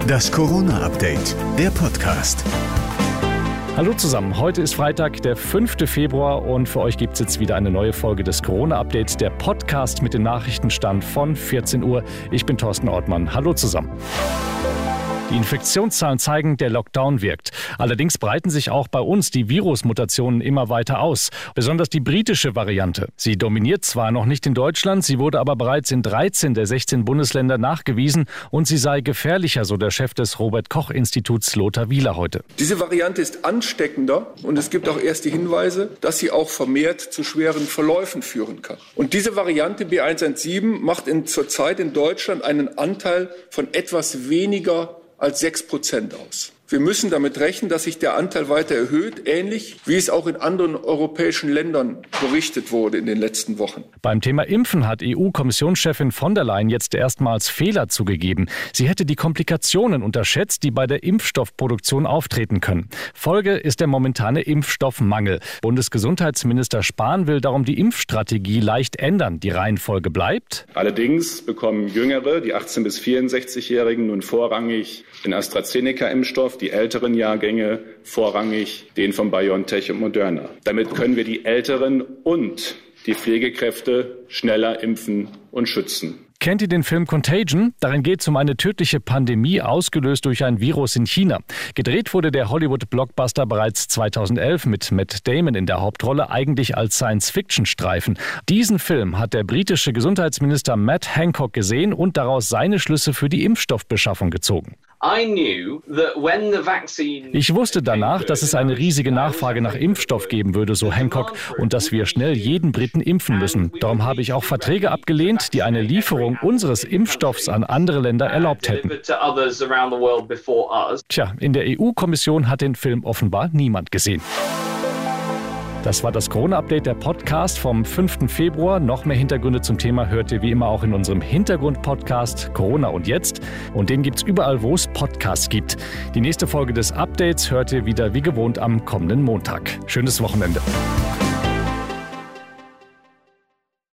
Das Corona-Update, der Podcast. Hallo zusammen, heute ist Freitag, der 5. Februar und für euch gibt es jetzt wieder eine neue Folge des Corona-Updates, der Podcast mit dem Nachrichtenstand von 14 Uhr. Ich bin Thorsten Ortmann. Hallo zusammen. Die Infektionszahlen zeigen, der Lockdown wirkt. Allerdings breiten sich auch bei uns die Virusmutationen immer weiter aus. Besonders die britische Variante. Sie dominiert zwar noch nicht in Deutschland, sie wurde aber bereits in 13 der 16 Bundesländer nachgewiesen und sie sei gefährlicher, so der Chef des Robert Koch Instituts Lothar Wieler heute. Diese Variante ist ansteckender und es gibt auch erste Hinweise, dass sie auch vermehrt zu schweren Verläufen führen kann. Und diese Variante B117 macht in, zurzeit in Deutschland einen Anteil von etwas weniger als sechs Prozent aus. Wir müssen damit rechnen, dass sich der Anteil weiter erhöht, ähnlich wie es auch in anderen europäischen Ländern berichtet wurde in den letzten Wochen. Beim Thema Impfen hat EU-Kommissionschefin von der Leyen jetzt erstmals Fehler zugegeben. Sie hätte die Komplikationen unterschätzt, die bei der Impfstoffproduktion auftreten können. Folge ist der momentane Impfstoffmangel. Bundesgesundheitsminister Spahn will darum die Impfstrategie leicht ändern. Die Reihenfolge bleibt. Allerdings bekommen Jüngere, die 18 bis 64-Jährigen, nun vorrangig den AstraZeneca-Impfstoff die älteren Jahrgänge vorrangig den von BioNTech und Moderna. Damit können wir die Älteren und die Pflegekräfte schneller impfen und schützen. Kennt ihr den Film Contagion? Darin geht es um eine tödliche Pandemie, ausgelöst durch ein Virus in China. Gedreht wurde der Hollywood-Blockbuster bereits 2011 mit Matt Damon in der Hauptrolle, eigentlich als Science-Fiction-Streifen. Diesen Film hat der britische Gesundheitsminister Matt Hancock gesehen und daraus seine Schlüsse für die Impfstoffbeschaffung gezogen. Ich wusste danach, dass es eine riesige Nachfrage nach Impfstoff geben würde, so Hancock, und dass wir schnell jeden Briten impfen müssen. Darum habe ich auch Verträge abgelehnt, die eine Lieferung unseres Impfstoffs an andere Länder erlaubt hätten. Tja, in der EU-Kommission hat den Film offenbar niemand gesehen. Das war das Corona-Update, der Podcast vom 5. Februar. Noch mehr Hintergründe zum Thema hört ihr wie immer auch in unserem Hintergrund-Podcast Corona und Jetzt. Und den gibt es überall, wo es Podcasts gibt. Die nächste Folge des Updates hört ihr wieder wie gewohnt am kommenden Montag. Schönes Wochenende.